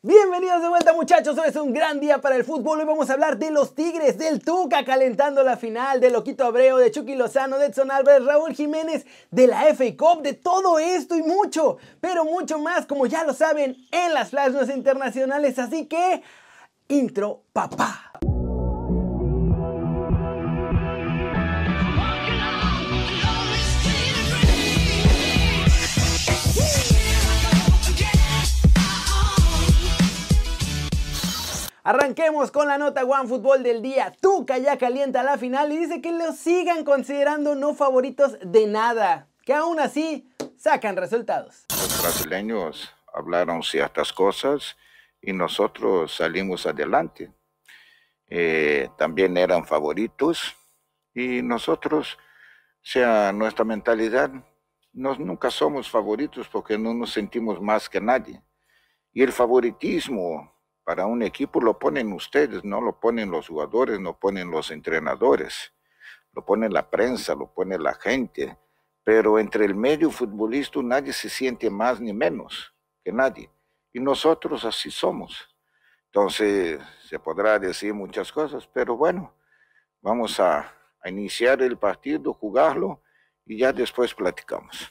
Bienvenidos de vuelta muchachos, hoy es un gran día para el fútbol, hoy vamos a hablar de los Tigres, del Tuca calentando la final, de Loquito Abreu, de Chucky Lozano, de Edson Álvarez, Raúl Jiménez, de la FA Cup, de todo esto y mucho, pero mucho más como ya lo saben en las flash internacionales, así que intro papá. Arranquemos con la nota One Fútbol del día. Tuca ya calienta la final y dice que lo sigan considerando no favoritos de nada, que aún así sacan resultados. Los brasileños hablaron ciertas cosas y nosotros salimos adelante. Eh, también eran favoritos y nosotros, sea nuestra mentalidad, nos, nunca somos favoritos porque no nos sentimos más que nadie. Y el favoritismo para un equipo lo ponen ustedes, no lo ponen los jugadores, no ponen los entrenadores, lo pone la prensa, lo pone la gente, pero entre el medio futbolista nadie se siente más ni menos que nadie. Y nosotros así somos. Entonces, se podrá decir muchas cosas, pero bueno, vamos a, a iniciar el partido, jugarlo y ya después platicamos.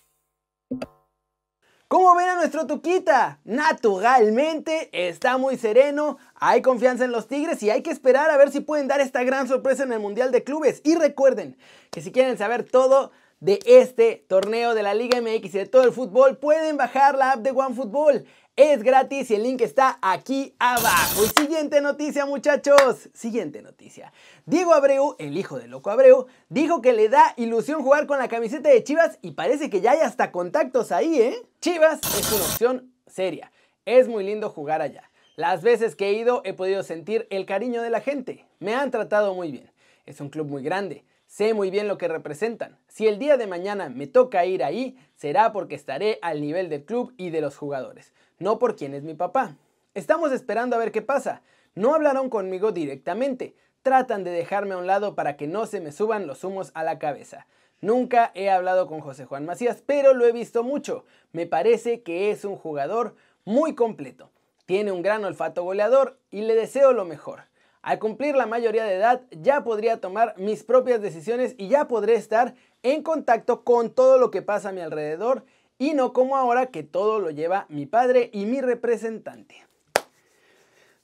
¿Cómo ven a nuestro Tuquita? Naturalmente está muy sereno, hay confianza en los Tigres y hay que esperar a ver si pueden dar esta gran sorpresa en el Mundial de Clubes. Y recuerden que si quieren saber todo de este torneo de la Liga MX y de todo el fútbol, pueden bajar la app de OneFootball. Es gratis y el link está aquí abajo. Y siguiente noticia, muchachos. Siguiente noticia. Diego Abreu, el hijo de Loco Abreu, dijo que le da ilusión jugar con la camiseta de Chivas y parece que ya hay hasta contactos ahí, ¿eh? Chivas es una opción seria. Es muy lindo jugar allá. Las veces que he ido he podido sentir el cariño de la gente. Me han tratado muy bien. Es un club muy grande. Sé muy bien lo que representan. Si el día de mañana me toca ir ahí, será porque estaré al nivel del club y de los jugadores no por quién es mi papá. Estamos esperando a ver qué pasa. No hablaron conmigo directamente. Tratan de dejarme a un lado para que no se me suban los humos a la cabeza. Nunca he hablado con José Juan Macías, pero lo he visto mucho. Me parece que es un jugador muy completo. Tiene un gran olfato goleador y le deseo lo mejor. Al cumplir la mayoría de edad ya podría tomar mis propias decisiones y ya podré estar en contacto con todo lo que pasa a mi alrededor y no como ahora que todo lo lleva mi padre y mi representante.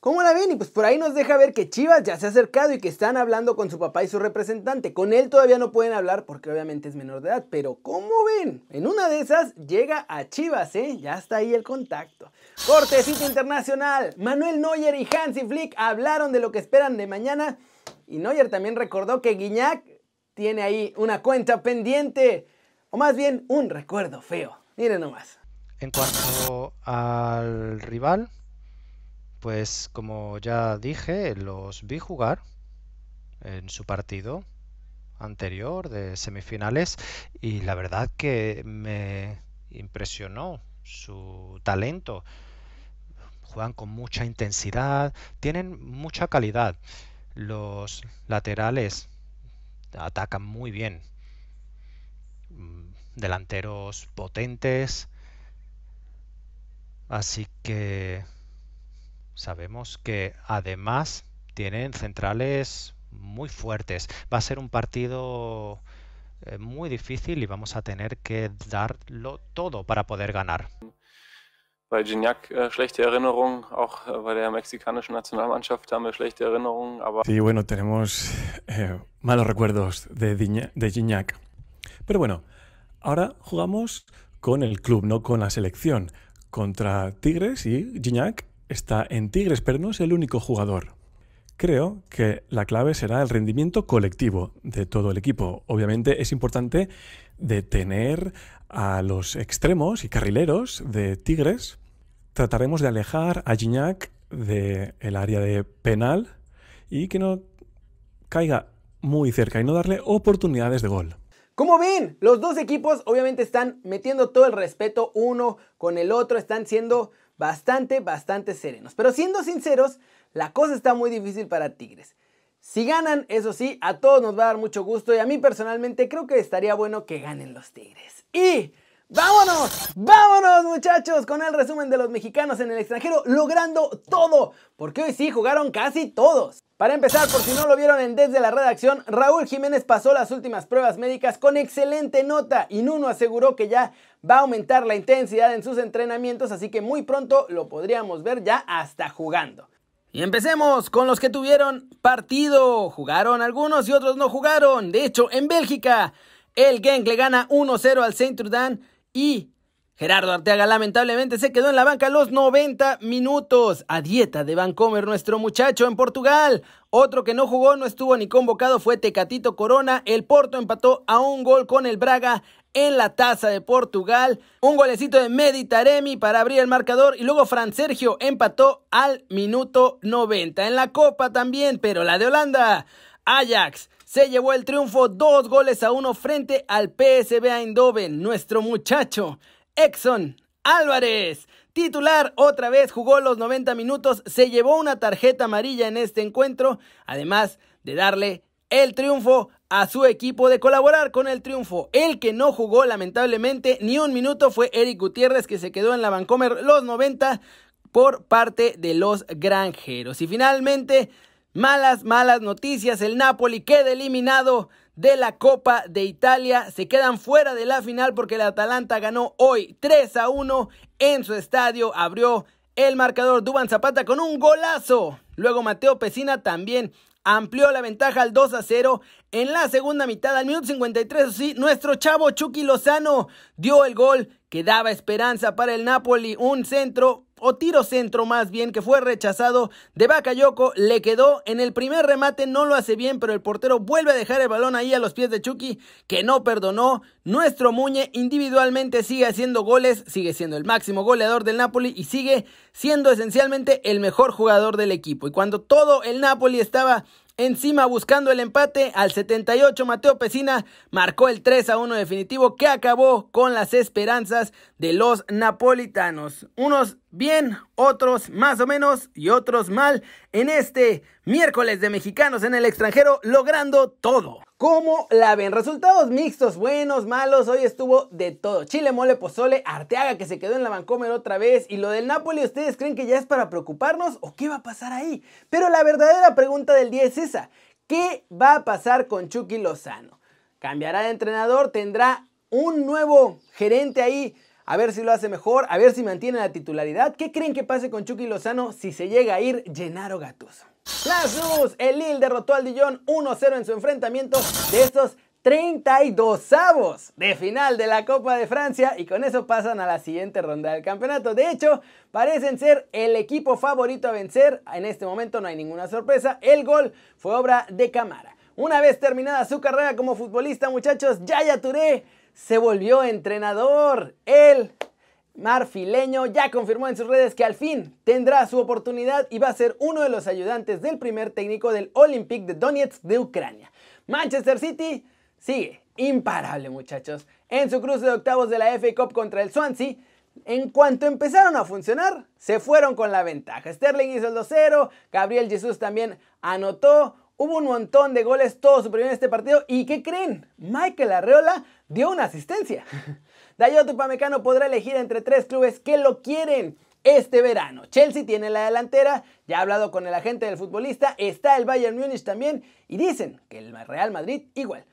¿Cómo la ven? Y pues por ahí nos deja ver que Chivas ya se ha acercado y que están hablando con su papá y su representante. Con él todavía no pueden hablar porque obviamente es menor de edad, pero ¿cómo ven? En una de esas llega a Chivas, ¿eh? Ya está ahí el contacto. Cortecito internacional. Manuel Neuer y Hansi Flick hablaron de lo que esperan de mañana y Neuer también recordó que Guiñac tiene ahí una cuenta pendiente, o más bien un recuerdo feo. Miren nomás. En cuanto al rival, pues como ya dije, los vi jugar en su partido anterior de semifinales y la verdad que me impresionó su talento. Juegan con mucha intensidad, tienen mucha calidad. Los laterales atacan muy bien delanteros potentes. Así que sabemos que además tienen centrales muy fuertes. Va a ser un partido eh, muy difícil y vamos a tener que darlo todo para poder ganar. Bei Gignac äh, schlechte Erinnerungen, auch äh, bei der mexikanischen Nationalmannschaft haben wir schlechte Erinnerungen. Aber sí, bueno, tenemos eh, malos recuerdos de, de Gignac. Pero bueno, Ahora jugamos con el club, no con la selección. Contra Tigres y Gignac está en Tigres, pero no es el único jugador. Creo que la clave será el rendimiento colectivo de todo el equipo. Obviamente es importante detener a los extremos y carrileros de Tigres. Trataremos de alejar a Gignac del área de penal y que no caiga muy cerca y no darle oportunidades de gol. Como ven, los dos equipos obviamente están metiendo todo el respeto uno con el otro, están siendo bastante, bastante serenos. Pero siendo sinceros, la cosa está muy difícil para Tigres. Si ganan, eso sí, a todos nos va a dar mucho gusto y a mí personalmente creo que estaría bueno que ganen los Tigres. Y Vámonos, vámonos muchachos con el resumen de los mexicanos en el extranjero logrando todo, porque hoy sí jugaron casi todos. Para empezar, por si no lo vieron en Desde la Redacción, Raúl Jiménez pasó las últimas pruebas médicas con excelente nota y Nuno aseguró que ya va a aumentar la intensidad en sus entrenamientos, así que muy pronto lo podríamos ver ya hasta jugando. Y empecemos con los que tuvieron partido. Jugaron algunos y otros no jugaron. De hecho, en Bélgica, el Genk le gana 1-0 al Saint-Trudan y Gerardo Arteaga lamentablemente se quedó en la banca los 90 minutos. A dieta de Vancomer nuestro muchacho en Portugal. Otro que no jugó, no estuvo ni convocado fue Tecatito Corona. El Porto empató a un gol con el Braga en la taza de Portugal. Un golecito de Meditaremi para abrir el marcador. Y luego Fran Sergio empató al minuto 90. En la Copa también, pero la de Holanda. Ajax se llevó el triunfo dos goles a uno frente al PSV Eindhoven, nuestro muchacho Exxon Álvarez. Titular, otra vez jugó los 90 minutos, se llevó una tarjeta amarilla en este encuentro, además de darle el triunfo a su equipo, de colaborar con el triunfo. El que no jugó lamentablemente ni un minuto fue Eric Gutiérrez, que se quedó en la Vancomer los 90 por parte de los granjeros. Y finalmente Malas, malas noticias. El Napoli queda eliminado de la Copa de Italia. Se quedan fuera de la final porque el Atalanta ganó hoy 3 a 1 en su estadio. Abrió el marcador Duban Zapata con un golazo. Luego Mateo Pesina también amplió la ventaja al 2 a 0. En la segunda mitad, al minuto 53, sí, nuestro chavo Chucky Lozano dio el gol que daba esperanza para el Napoli. Un centro o tiro centro más bien, que fue rechazado de Bakayoko, le quedó en el primer remate, no lo hace bien, pero el portero vuelve a dejar el balón ahí a los pies de Chucky, que no perdonó. Nuestro Muñe individualmente sigue haciendo goles, sigue siendo el máximo goleador del Napoli y sigue siendo esencialmente el mejor jugador del equipo. Y cuando todo el Napoli estaba Encima buscando el empate al 78 Mateo Pesina marcó el 3 a 1 definitivo que acabó con las esperanzas de los napolitanos. Unos bien, otros más o menos y otros mal en este miércoles de mexicanos en el extranjero logrando todo. ¿Cómo la ven? Resultados mixtos, buenos, malos. Hoy estuvo de todo. Chile, mole, pozole, Arteaga que se quedó en la Vancomer otra vez. Y lo del Napoli, ¿ustedes creen que ya es para preocuparnos o qué va a pasar ahí? Pero la verdadera pregunta del día es esa. ¿Qué va a pasar con Chucky Lozano? ¿Cambiará de entrenador? ¿Tendrá un nuevo gerente ahí? A ver si lo hace mejor, a ver si mantiene la titularidad. ¿Qué creen que pase con Chucky Lozano si se llega a ir Gennaro Gattuso? Las News, el Lille derrotó al Dijon 1-0 en su enfrentamiento de estos 32 avos de final de la Copa de Francia y con eso pasan a la siguiente ronda del campeonato. De hecho, parecen ser el equipo favorito a vencer. En este momento no hay ninguna sorpresa. El gol fue obra de Camara. Una vez terminada su carrera como futbolista, muchachos, Yaya Touré se volvió entrenador. Él marfileño ya confirmó en sus redes que al fin tendrá su oportunidad y va a ser uno de los ayudantes del primer técnico del Olympique de Donetsk de Ucrania. Manchester City sigue imparable muchachos. En su cruce de octavos de la FA Cup contra el Swansea, en cuanto empezaron a funcionar, se fueron con la ventaja. Sterling hizo el 2-0, Gabriel Jesús también anotó, hubo un montón de goles todo su primer en este partido y ¿qué creen? Michael Arreola dio una asistencia. Dayot Upamecano podrá elegir entre tres clubes que lo quieren este verano. Chelsea tiene la delantera, ya ha hablado con el agente del futbolista, está el Bayern Múnich también y dicen que el Real Madrid igual.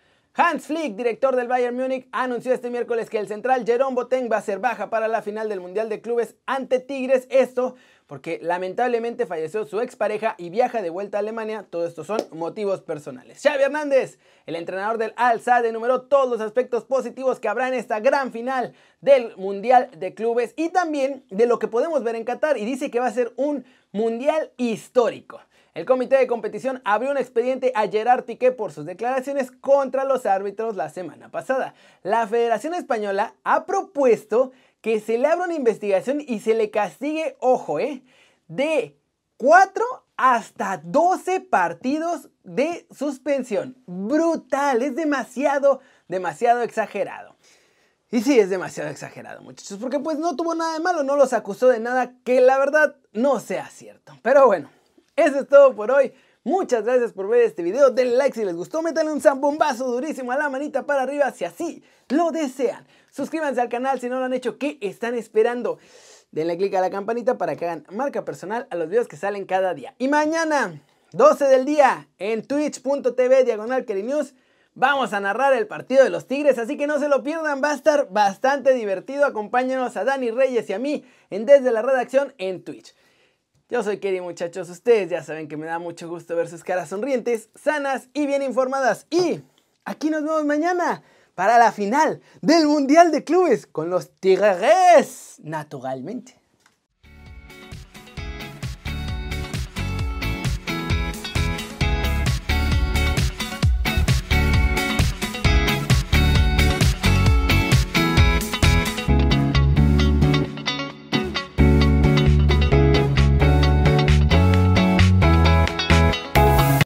Hans Flick, director del Bayern Múnich, anunció este miércoles que el central Jerome Boateng va a ser baja para la final del Mundial de Clubes ante Tigres. Esto porque lamentablemente falleció su expareja y viaja de vuelta a Alemania. Todo esto son motivos personales. Xavi Hernández, el entrenador del Al Sadd, enumeró todos los aspectos positivos que habrá en esta gran final del Mundial de Clubes y también de lo que podemos ver en Qatar y dice que va a ser un Mundial histórico. El comité de competición abrió un expediente a Gerard Piqué por sus declaraciones contra los árbitros la semana pasada. La Federación Española ha propuesto que se le abra una investigación y se le castigue, ojo, eh, de 4 hasta 12 partidos de suspensión. Brutal, es demasiado, demasiado exagerado. Y sí, es demasiado exagerado, muchachos, porque pues no tuvo nada de malo, no los acusó de nada que la verdad no sea cierto. Pero bueno, eso es todo por hoy. Muchas gracias por ver este video. Denle like si les gustó. Métanle un zambombazo durísimo a la manita para arriba si así lo desean. Suscríbanse al canal si no lo han hecho. ¿Qué están esperando? Denle click a la campanita para que hagan marca personal a los videos que salen cada día. Y mañana, 12 del día, en twitch.tv diagonal News, vamos a narrar el partido de los Tigres. Así que no se lo pierdan. Va a estar bastante divertido. Acompáñenos a Dani Reyes y a mí en Desde la Redacción en Twitch. Yo soy Kerry muchachos, ustedes ya saben que me da mucho gusto ver sus caras sonrientes, sanas y bien informadas. Y aquí nos vemos mañana para la final del Mundial de Clubes con los Tigres, naturalmente.